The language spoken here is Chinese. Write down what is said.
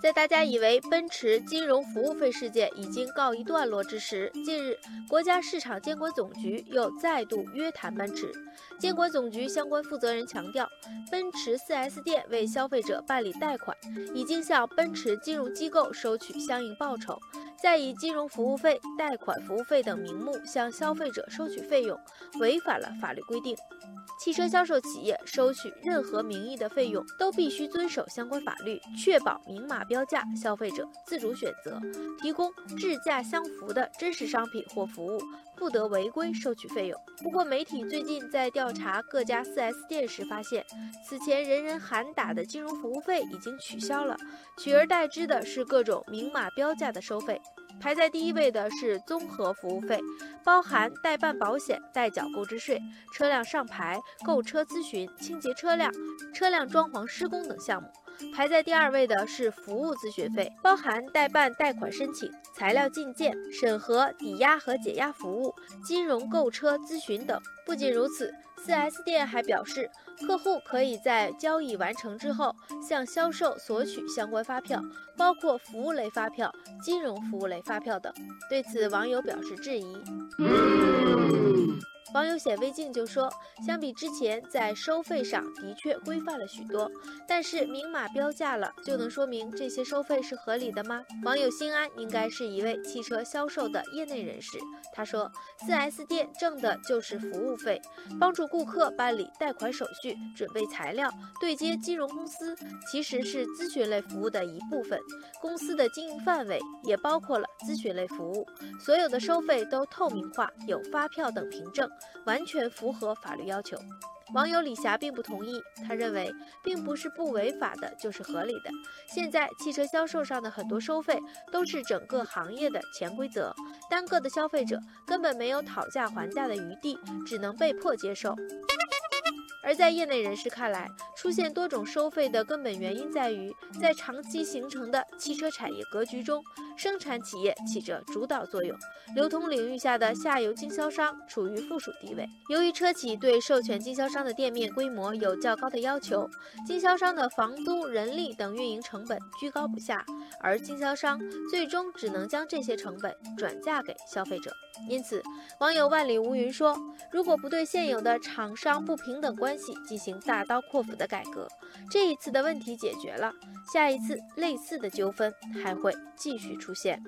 在大家以为奔驰金融服务费事件已经告一段落之时，近日国家市场监管总局又再度约谈奔驰。监管总局相关负责人强调，奔驰 4S 店为消费者办理贷款，已经向奔驰金融机构收取相应报酬，再以金融服务费、贷款服务费等名目向消费者收取费用，违反了法律规定。汽车销售企业收取任何名义的费用，都必须遵守相关法律，确保明码标价，消费者自主选择，提供质价相符的真实商品或服务，不得违规收取费用。不过，媒体最近在调查各家 4S 店时发现，此前人人喊打的金融服务费已经取消了，取而代之的是各种明码标价的收费。排在第一位的是综合服务费，包含代办保险、代缴购置税、车辆上牌、购车咨询、清洁车辆、车辆装潢施工等项目。排在第二位的是服务咨询费，包含代办贷款申请、材料进件、审核、抵押和解押服务、金融购车咨询等。不仅如此，4S 店还表示，客户可以在交易完成之后向销售索取相关发票，包括服务类发票、金融服务类发票等。对此，网友表示质疑。网友显微镜就说，相比之前，在收费上的确规范了许多，但是明码标价了，就能说明这些收费是合理的吗？网友心安应该是一位汽车销售的业内人士，他说，4S 店挣的就是服务费，帮助顾客办理贷款手续、准备材料、对接金融公司，其实是咨询类服务的一部分。公司的经营范围也包括了咨询类服务，所有的收费都透明化，有发票等凭证。完全符合法律要求。网友李霞并不同意，他认为并不是不违法的，就是合理的。现在汽车销售上的很多收费都是整个行业的潜规则，单个的消费者根本没有讨价还价的余地，只能被迫接受。而在业内人士看来，出现多种收费的根本原因在于，在长期形成的汽车产业格局中，生产企业起着主导作用，流通领域下的下游经销商处于附属地位。由于车企对授权经销商的店面规模有较高的要求，经销商的房租、人力等运营成本居高不下，而经销商最终只能将这些成本转嫁给消费者。因此，网友万里无云说，如果不对现有的厂商不平等关，系进行大刀阔斧的改革，这一次的问题解决了，下一次类似的纠纷还会继续出现。